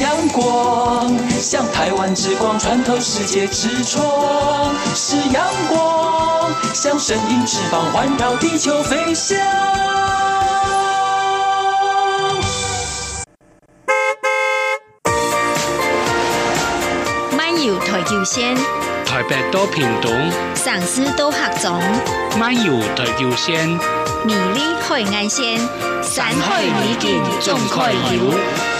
阳光，像台湾之光穿透世界之窗；是阳光，像神鹰翅膀环绕地球飞翔。漫游台九线，台北多屏东，上司到合总，漫游台九线，美丽海岸线，山海美景总开游。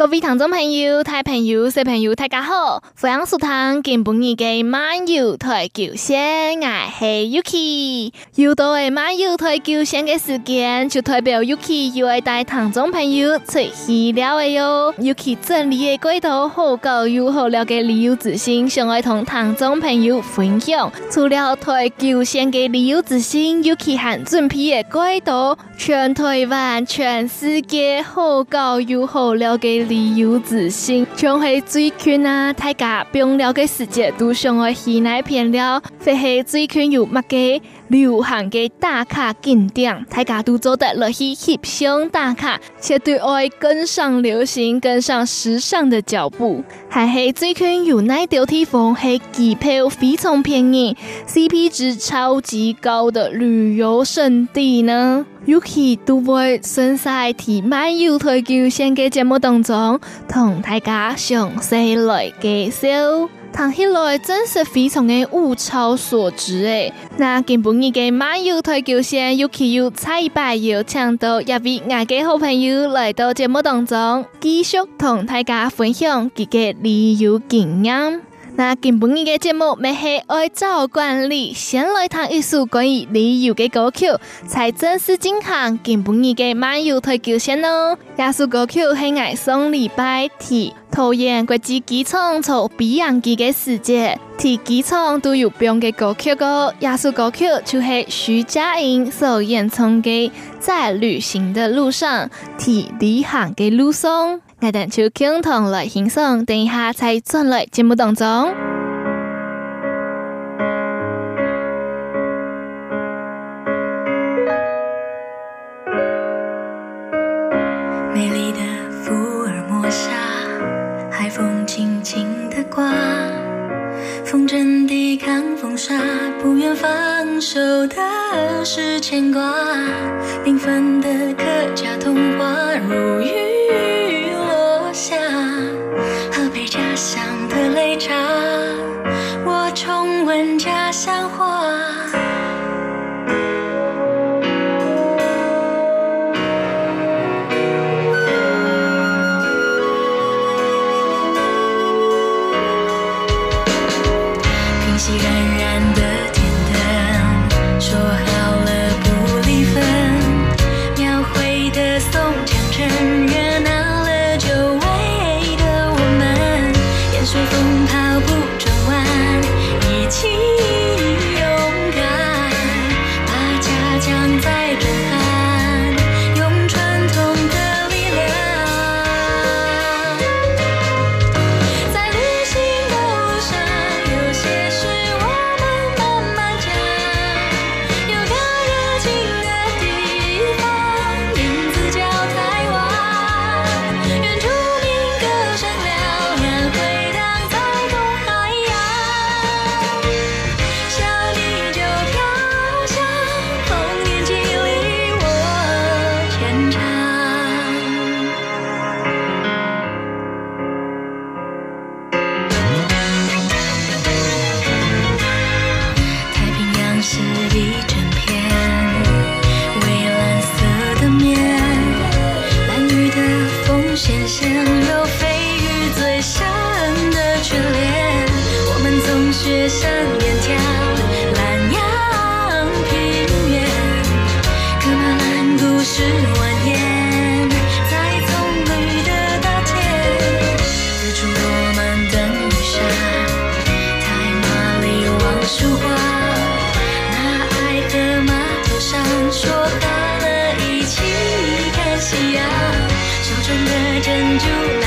各位听众朋友、大朋友、小朋友，大家好！欢迎收听今晡日嘅漫游台球线，我是 Yuki。又到嘅漫游台球线嘅时间，就代表 Yuki 又爱带听众朋友出去了哟。Yuki 整理嘅轨道好高又好了嘅旅游资讯，想爱同听众朋友分享。除了台球线嘅旅游资讯，Yuki 还准备嘅轨道，全台湾、全世界好高又好了嘅。自由自信，像系最近啊，大家冰了解世界都上爱去哪片了，或系最近有乜嘅流行嘅打卡景点，大家都做得落去翕相打卡，绝对爱跟上流行、跟上时尚的脚步。还系最近有哪条地方系机票非常便宜，CP 值超级高的旅游胜地呢？Yuki 都会顺势提漫游台九线嘅节目当中，同大家详细来介绍。看起来真是非常的物超所值诶！那今晡日嘅马友台球线，Yuki 又再一摆又请到一位我嘅好朋友来到节目当中，继续同大家分享佢个旅游经验。那今晡日嘅节目，咪系按照惯例，先来听一首关于旅游嘅歌曲，才正式进行今晡日嘅漫游台九线哦。这首歌曲系爱送礼拜天桃园国际机场从比洋机嘅时节，提机场都有变嘅歌曲个。这首歌曲就系徐佳莹所演唱嘅《在旅行的路上》，提旅行嘅路上。我哋就共同来欣赏，等一下再转来节目当中。美丽的福尔摩沙，海风轻轻的刮，风筝抵抗风沙，不愿放手的是牵挂，缤纷的客家童话烛光那爱和码头上说好了一起看夕阳手中的珍珠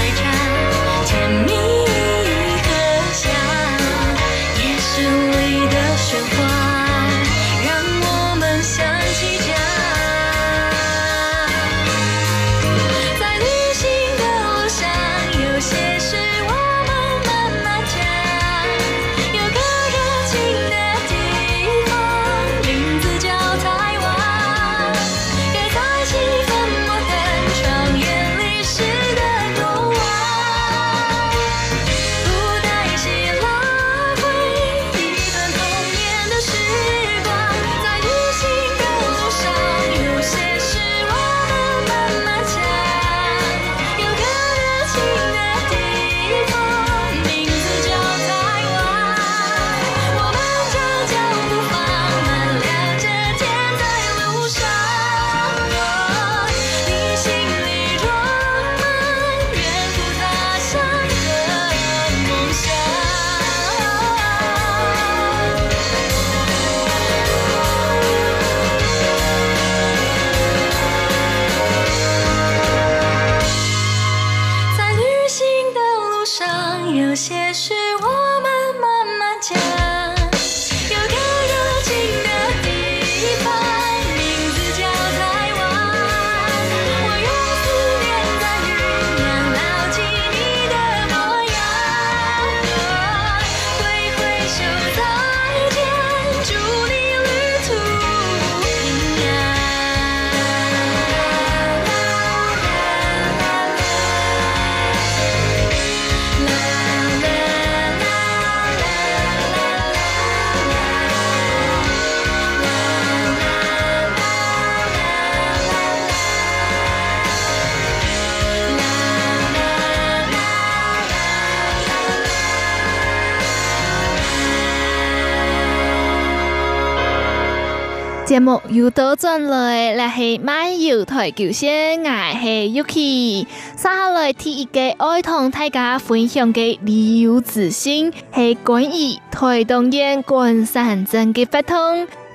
节目又倒转来，来系漫游台球星，我系 Yuki。接下来第一个爱同大家分享嘅旅游资讯，系关于台东县关山镇嘅发通。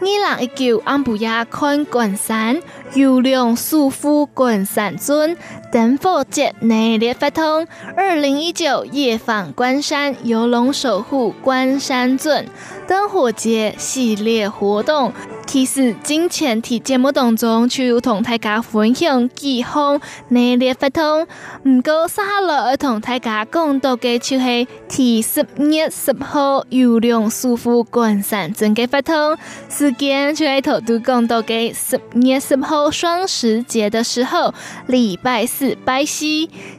二零一九安布亚看关山，优良舒服关山镇，灯火节内列发通。二零一九夜访关山，游龙守护关山镇，灯火节系列活动。其实，今前提节目当中就有同大家分享几项内列发通，唔过接下来要同大家讲到嘅就系第十月十号优良舒服关山镇嘅发通，时间就系头都讲到嘅十月十号双十节的时候，礼拜四拜四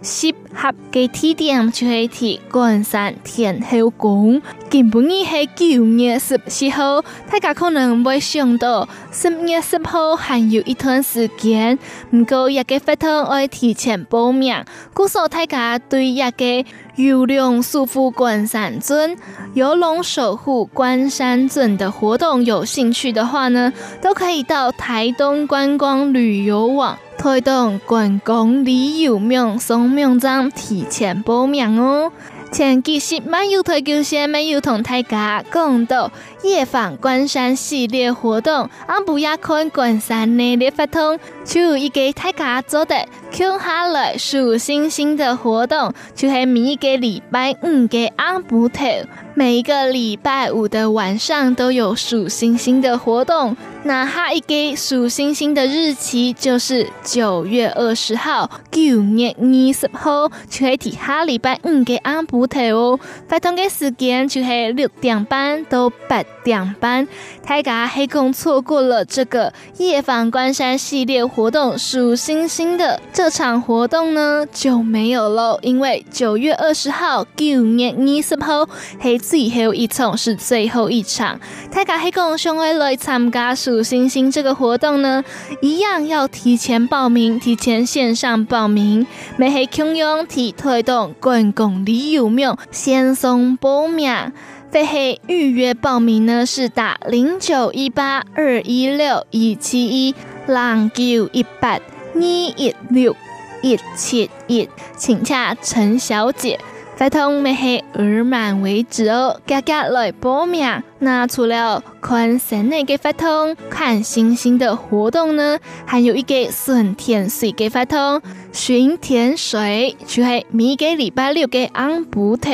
适合嘅地点就系提关山天后宫，根本已系九月十四号，大家可能会想。到十月十号还有一段时间，不过一个发通爱提前报名。故说大家对一个优良舒服关山镇、游龙守护关山镇的活动有兴趣的话呢，都可以到台东观光旅游网、推动观光旅游名送名章提前报名哦。前几日漫游台球先没有同大家讲到夜访关山系列活动，俺不要看关山内的发通，就一个大家做的空下来数星星的活动，就系每一个礼拜五嘅俺不头，每一个礼拜五的晚上都有数星星的活动。那下一个数星星的日期。就是九月二十号，九月二十号，就系提下礼拜五嘅俺不头哦。发通的时间就系六点半到八点半。大家黑工错过了这个夜访关山系列活动数星星的这场活动呢，就没有喽，因为九月二十号，九月二十号系最后一场，是最后一场。大家黑工想要来参加。数星星这个活动呢，一样要提前报名，提前线上报名。没系强用提推动观光旅游名先送报名，非系预约报名呢，是打零九一八二一六一七一浪九一八二一六一七一，请洽陈小姐。发通没系额满为止哦，大家来报名。那除了看山内的发通、看星星的活动呢，还有一个顺天水的发通。巡天水就系每个礼拜六的安布特，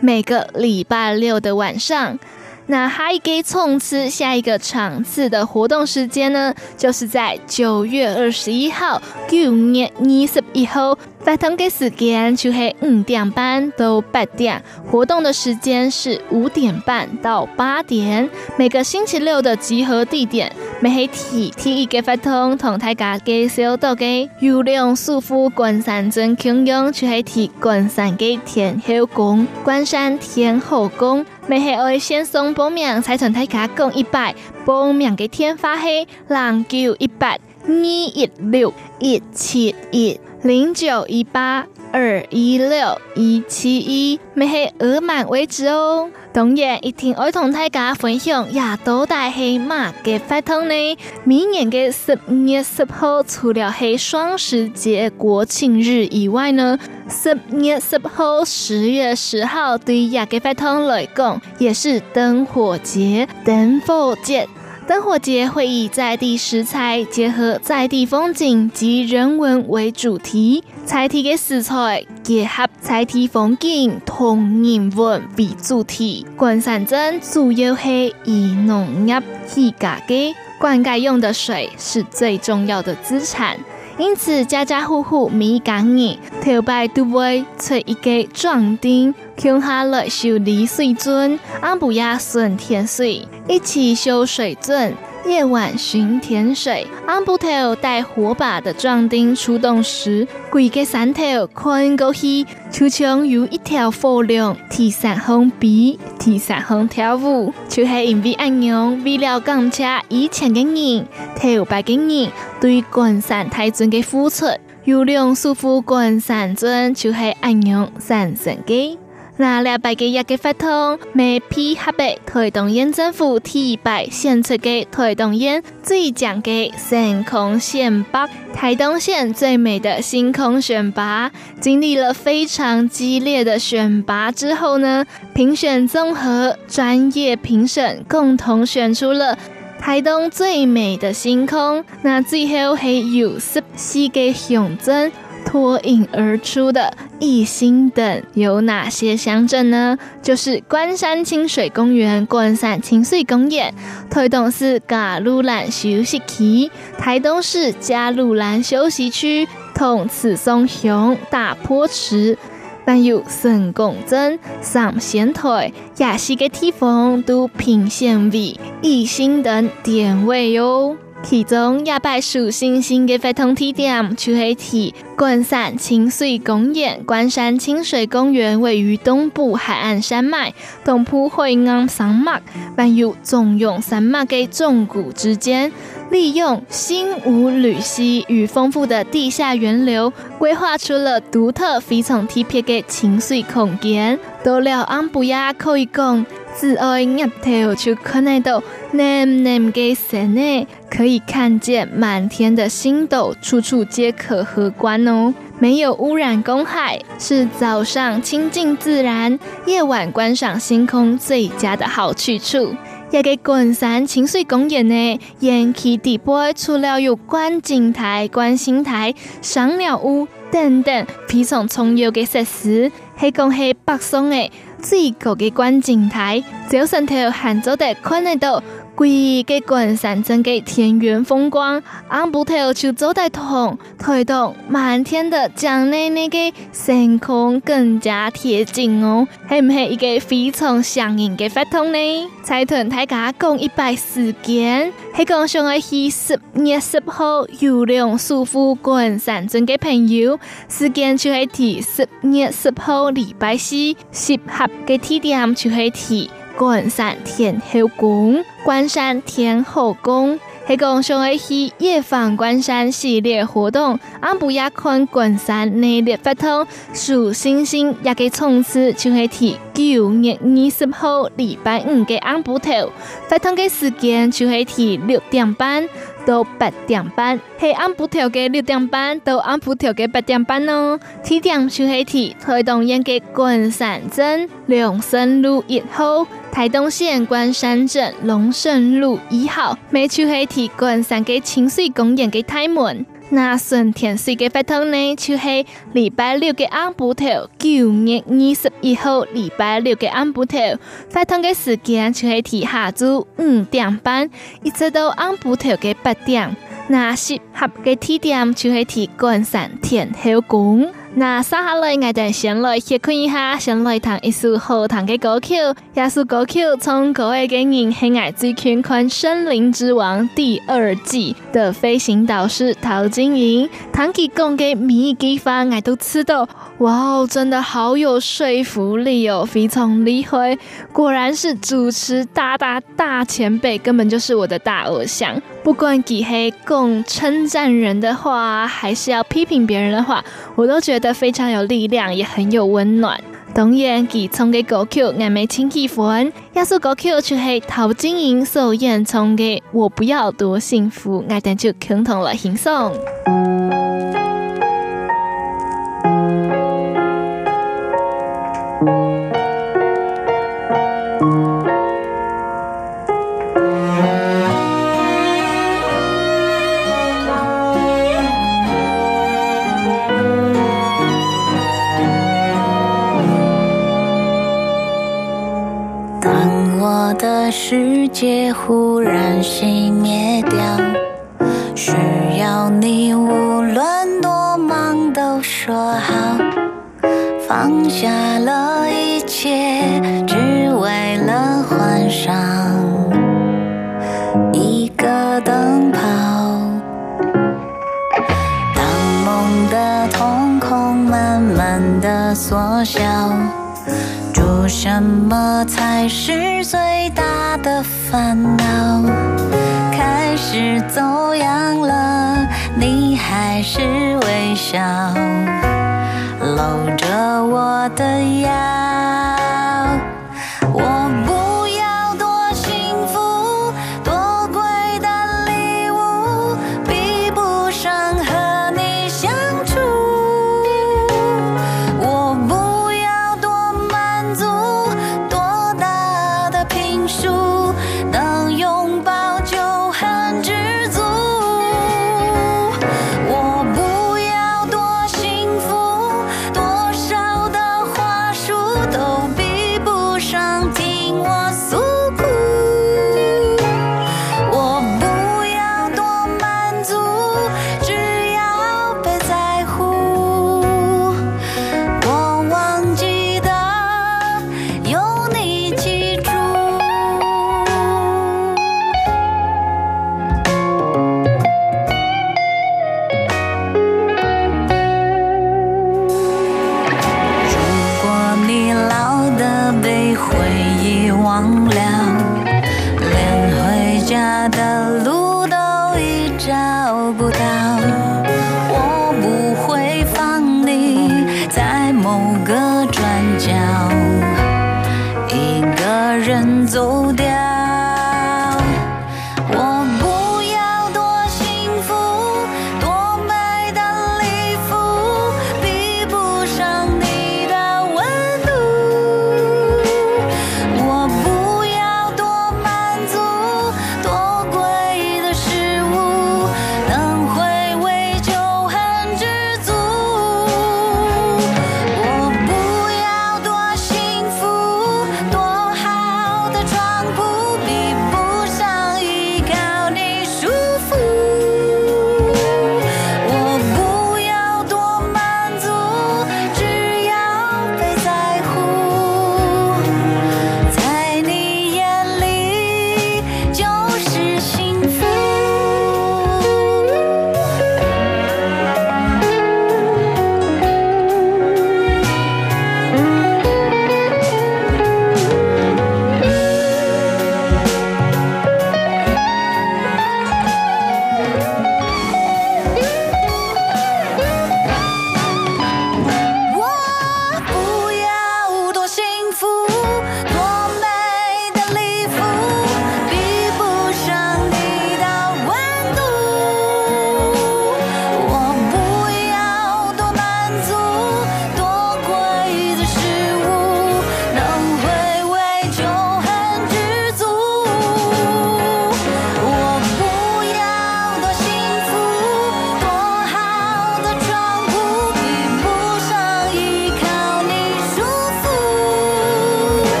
每个礼拜六的晚上。那还给冲刺下一个场次的活动时间呢，就是在九月二十一号，九月二十一号。发通的时间就是五点半到八点，活动的时间是五点半到八点。每个星期六的集合地点，每系提提一个发通同大家介绍到嘅优良舒服关山镇共用，就是提关山嘅天后宫，关山天后宫。每系爱先送报名，才同大家讲一百报名嘅电话系零九一百二一六一七一。零九一八二一六一七一，没系额满为止哦。当然，一定爱同大家分享，亚都大黑马嘅发通呢。明年嘅十月十号，除了黑双十节、国庆日以外呢，十月十号、十月十号对亚嘅发通来讲，也是灯火节、灯火节。灯火节会以在地食材结合在地风景及人文为主题，菜地的食材结合菜地风景同人文为主题。关山镇主要系以农业起家的，灌溉用的水是最重要的资产，因此家家户户每家人头摆都会出一个壮丁。乡下来修理水圳，俺不亚顺天水，一起修水圳。夜晚巡田水，俺不头带火把的壮丁出动时，规个山头看过去，就像有一条火龙提山红比，提山红跳舞，就是因为安样，为了感谢以前的人，头摆的人对关山大镇的付出，优良舒服关山镇，就是安样产生的。那礼拜嘅一个发通，没配合嘅台东县政府提拔选出嘅台东县最奖嘅星空选拔，台东县最美的星空选拔，经历了非常激烈的选拔之后呢，评选综合专业评审共同选出了台东最美的星空。那最后系有十四个乡镇。脱颖而出的一星等有哪些乡镇呢？就是关山清水公园、关山清水公园、台东市嘎鲁兰休息区、台东市加鲁兰休息区、同慈松乡大坡池，还有成功镇、上仙台、亚西的地方都评选为一星等点位哟。其中亚百数星星的活动地点，就是提关山清水公园。关山清水公园位于东部海岸山脉、东部海岸山脉，还有中庸山脉的纵谷之间，利用新吴吕溪与丰富的地下源流，规划出了独特、非常特别的清水空间。到了安布亚可以讲。自爱入头就看得到蓝蓝的山呢，可以看见满天的星斗，处处皆可合观哦。没有污染公海，是早上亲近自然，夜晚观赏星空最佳的好去处。一个滚山清水公园呢，沿其底部除了有观景台、观星台、赏鸟屋等等非常重要的设施，系讲系北松诶。最高的观景台，早上头喊做的看得到。规个关山镇的田园风光，安布头就做得同推动满天的江内那个星空更加贴近哦，系唔系一个非常响应的活动呢？再同大家讲一摆时间，系讲上个系十月十号，有两束富关山镇的朋友，时间就系提十月十号礼拜四，适合的地点就系提。观山天后宫，观山天后宫，系讲上一期夜访关山系列活动，俺不要看关山内列发通数星星，也给冲刺，就系提九月二十号礼拜五嘅俺不头，发通的时间就系提六点半到八点半，系按不调嘅六点半到按不调嘅八点半哦。地点就系提台东县嘅关山镇龙胜路一号。台东县关山镇龙胜路一号，每就系提关山的清水公园的大门。那顺天水个活动呢，就系礼拜六的暗补头，九月二十一号礼拜六的暗补头，发通嘅时间就系提下昼五点半，一直到暗补头的八点。那适合的地点就系提关山天后宫。那接下来，我哋先来先看一下，先来弹一首好听的歌曲。这首歌曲从各位嘅人喜爱最看看《森林之王》第二季的飞行导师陶晶莹，弹起讲嘅每一句话，我都知道，哇哦，真的好有说服力哦，非常厉害，果然是主持大大大前辈，根本就是我的大偶像。不管几黑共称赞人的话，还是要批评别人的话，我都觉得非常有力量，也很有温暖。当然，其唱的歌曲我没听喜欢，这首歌曲就是陶晶莹所演唱的《我不要多幸福》，我等就共同来欣赏。忽然熄灭掉，需要你无论多忙都说好，放下了一切，只为了换上一个灯泡。当梦的瞳孔慢慢的缩小。做什么才是最烦恼？开始走样了，你还是微笑，搂着我的腰。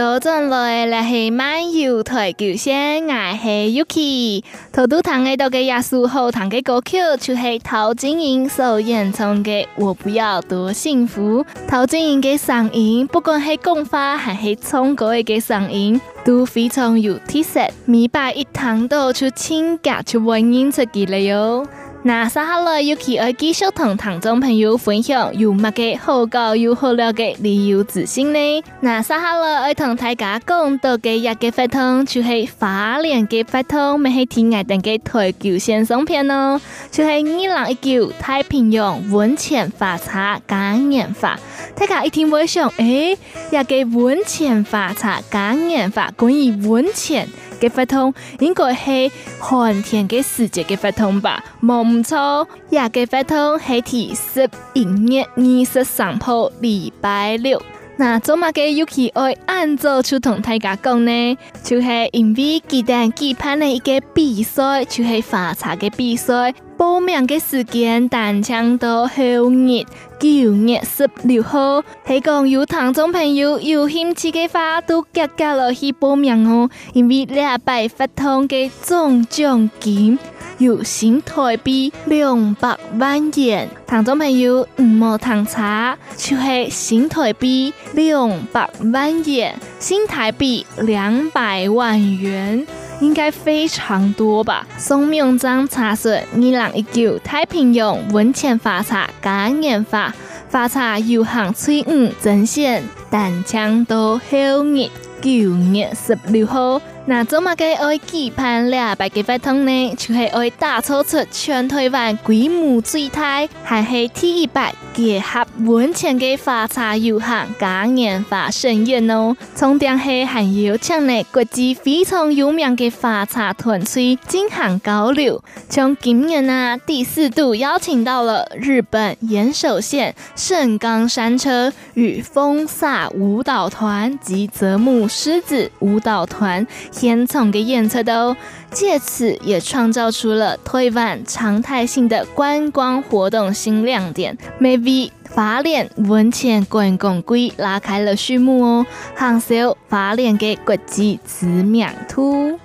到转来，来是漫游台九线，我是 Yuki。头都弹的到个耶稣后弹的歌曲，就是陶晶莹所演唱的《我不要多幸福》。陶晶莹的嗓音，不管是讲话还是唱歌的嗓音，都非常有特色。每把一弹到就亲格就会认出佢来哟。那接下来又去爱继续同听众朋友分享有乜嘅好教又好料嘅旅游资讯呢？那接下来爱同大家讲到嘅一个活动，就系花莲嘅活动，咪系天涯等嘅台球先生片哦，就系二零一九太平洋温泉花茶嘉年华。大家一听会想，诶、欸，一个温泉花茶嘉年华关于温泉。嘅活动应该系寒天嘅时节嘅活动吧，冇唔错。也嘅活动系第十一月二十三号礼拜六。那做乜嘅 Yuki 爱按照出同大家讲呢？就系、是、因为记得举办了一个比赛，就系花茶嘅比赛。报名嘅时间，但将到后日九月十六号。系讲有听众朋友有兴趣嘅话，都加加落去报名哦。因为礼拜发通嘅总奖金有新台币两百万元。听众朋友唔冇听差，就、是、新台币两百万元，新台币两百万元。应该非常多吧？宋明章查询二零一九太平洋温泉发茶嘉年华花茶有行翠五阵线，但抢到后日九月十六号。那做么嘅爱期盼两百个活动呢？就系爱打造出全台湾规模最大，还系第一百结合温泉嘅花茶游行嘉年华盛宴哦。重点系还有请呢国际非常有名嘅花茶团队进行交流。从今年啊第四度邀请到了日本岩手县盛冈山车与风飒舞蹈团及泽木狮子舞蹈团。现场的演出都借此也创造出了台湾常态性的观光活动新亮点，maybe 花莲温泉观光季拉开了序幕哦，享受花莲的国际知名度。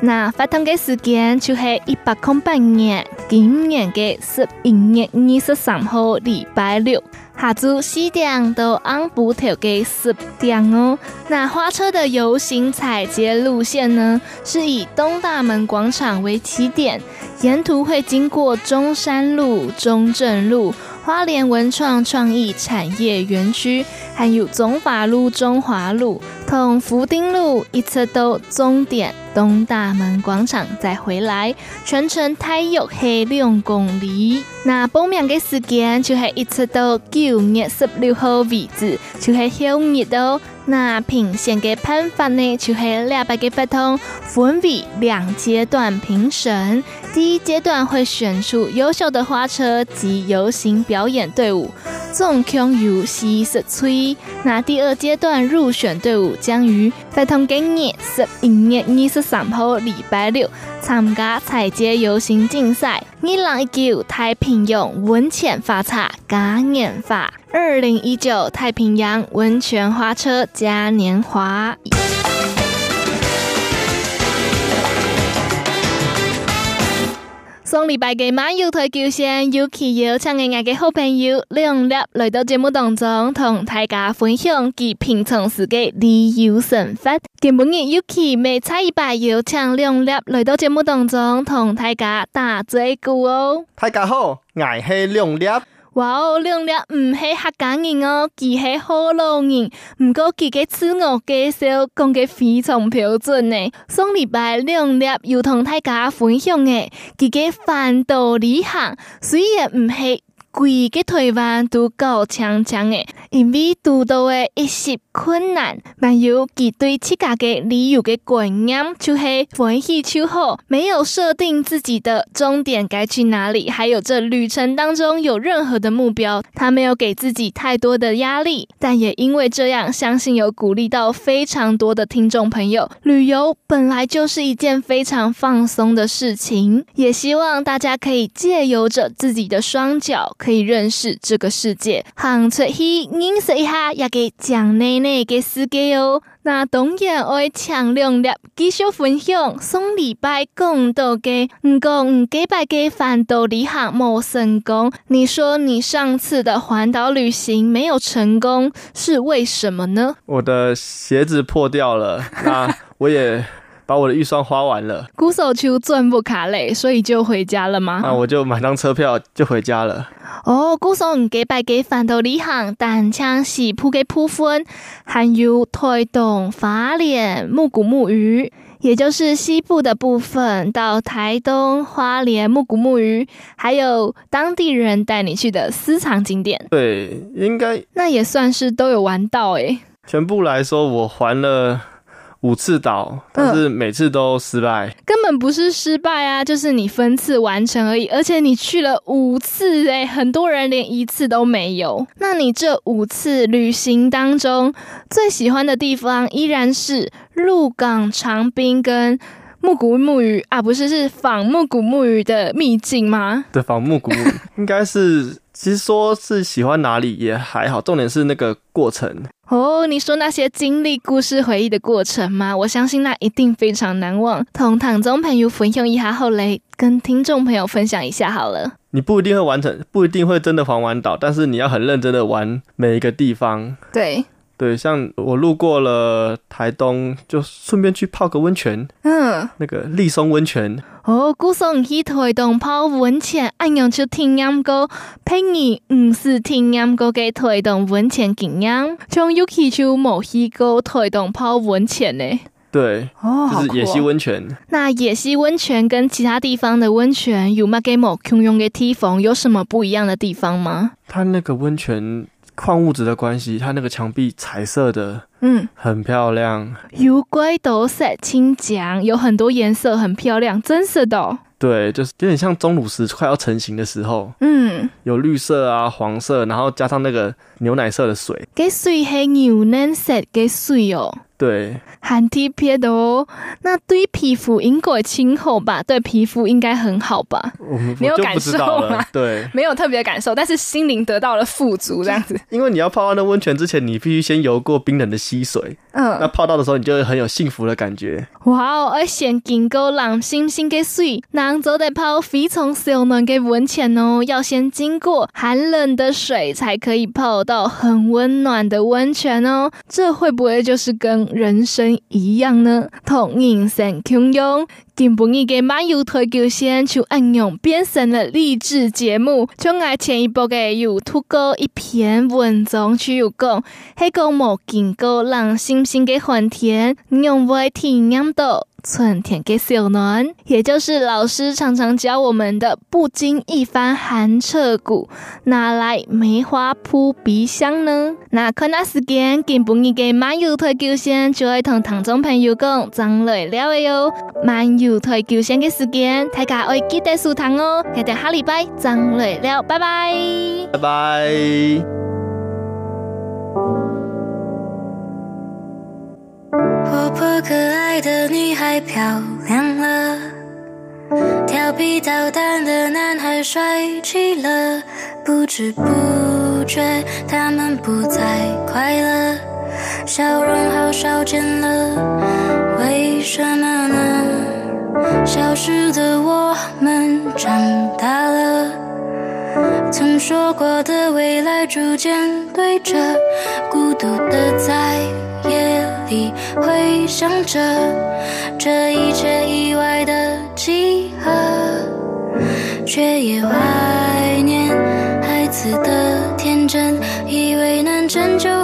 那发通的时间就是一百空八年今年的十一月二十三号礼拜六。下昼四点到暗晡头嘅十点哦。那花车的游行踩街路线呢，是以东大门广场为起点，沿途会经过中山路、中正路、花莲文创创意产业园区，还有中法路、中华路同福丁路，一侧到终点东大门广场再回来，全程大约系两公里。那报名嘅时间就系一直到九月十六号为止，就系休日哦。那评选嘅办法呢，就系两百个活动，分为两阶段评审。第一阶段会选出优秀的花车及游行表演队伍，总共有四十队。那第二阶段入选队伍将于活动今年十一月二十三号礼拜六参加踩街游行竞赛。二零一九太平洋温泉花车嘉年华。二零一九太平洋温泉花车嘉年华。上礼拜嘅马友台球线，尤其邀请嘅我嘅好朋友亮亮来到节目当中，同大家分享其平常时嘅旅游生活。今日尤其每差一拜邀请亮亮来到节目当中，同大家打嘴鼓哦。大家好，我系亮亮。哇哦，亮亮唔系客家人哦，佢系河南人，唔过佢嘅自我介绍讲嘅非常标准呢。上礼拜亮亮又同大家分享嘅，佢嘅反道理行虽然唔系。规个台湾都够强强诶，因为遇到诶一些困难，还有佢对自家嘅旅游嘅观念，就系欢喜就好，没有设定自己的终点该去哪里，还有这旅程当中有任何的目标，他没有给自己太多的压力，但也因为这样，相信有鼓励到非常多的听众朋友。旅游本来就是一件非常放松的事情，也希望大家可以借由着自己的双脚。可以认识这个世界，行出去认识一下也给讲奶奶嘅世界哦。那当然爱强亮立继续分享，上礼拜讲到嘅，唔过唔几拜嘅环岛旅行冇成功。你说你上次的环岛旅行没有成功，是为什么呢？我的鞋子破掉了，那我也。把我的预算花完了，鼓手球赚不卡累，所以就回家了吗？那我就买张车票就回家了。哦，鼓手唔给白给环岛旅行，但将西部给部分，还有台东、花莲、木古木鱼，也就是西部的部分，到台东、花莲、木古木鱼，还有当地人带你去的私藏景点。对，应该那也算是都有玩到诶。全部来说，我还了。五次岛，但是每次都失败。嗯，根本不是失败啊，就是你分次完成而已。而且你去了五次，诶，很多人连一次都没有。那你这五次旅行当中，最喜欢的地方依然是鹿港长滨跟木古木鱼啊？不是，是仿木古木鱼的秘境吗？对，仿木古木鱼应该是。其实说是喜欢哪里也还好，重点是那个过程。哦，你说那些经历、故事、回忆的过程吗？我相信那一定非常难忘。同唐宗朋友分享一下，后来跟听众朋友分享一下好了。你不一定会完成，不一定会真的环完岛，但是你要很认真的玩每一个地方。对。对，像我路过了台东，就顺便去泡个温泉。嗯，那个立松温泉。哦，古松去台东泡温泉，安样就听音歌，陪你唔是听音歌嘅台东温泉经验。从 Yuki 就冇去过台东泡温泉呢。对，哦，就是野溪温泉。那野溪温泉跟其他地方的温泉有乜嘅冇共用嘅地方？有什么不一样的地方吗？它那个温泉。矿物质的关系，它那个墙壁彩色的，嗯，很漂亮。有怪多色青墙，有很多颜色，很漂亮，真是的。对，就是有点像钟乳石快要成型的时候，嗯，有绿色啊、黄色，然后加上那个牛奶色的水，给水黑牛奶色给水哦。对，很特别的哦。那对皮肤应该亲厚吧？对皮肤应该很好吧？我没有感受吗？对，没有特别感受，但是心灵得到了富足，这样子。因为你要泡到那温泉之前，你必须先游过冰冷的溪水。嗯，那泡到的时候，你就会很有幸福的感觉。哇哦！而且经过冷星星的水，然后再泡非常小暖的温泉哦。要先经过寒冷的水，才可以泡到很温暖的温泉哦。这会不会就是跟人生一样呢？同人生共用。今晡日嘅漫游台球线就按样变成了励志节目，从爱前一部嘅有读过一篇文章，就有讲，系讲冇经过人。心心嘅寒天，用会体验到春天嘅小暖，也就是老师常常教我们的“不经一番寒彻骨，哪来梅花扑鼻香”呢？那看那时间，今晡日嘅漫游台球线就会同听众朋友讲，将来了哟，漫游台球线嘅时间，大家会记得收听哦。下个下礼拜，将来了，拜拜，拜拜。活泼可爱的女孩漂亮了，调皮捣蛋的男孩帅气了，不知不觉他们不再快乐，笑容好少见了，为什么呢？消失的我们长大了，曾说过的未来逐渐对着，孤独的在夜里回想着这一切意外的集合，却也怀念孩子的天真，以为能拯救。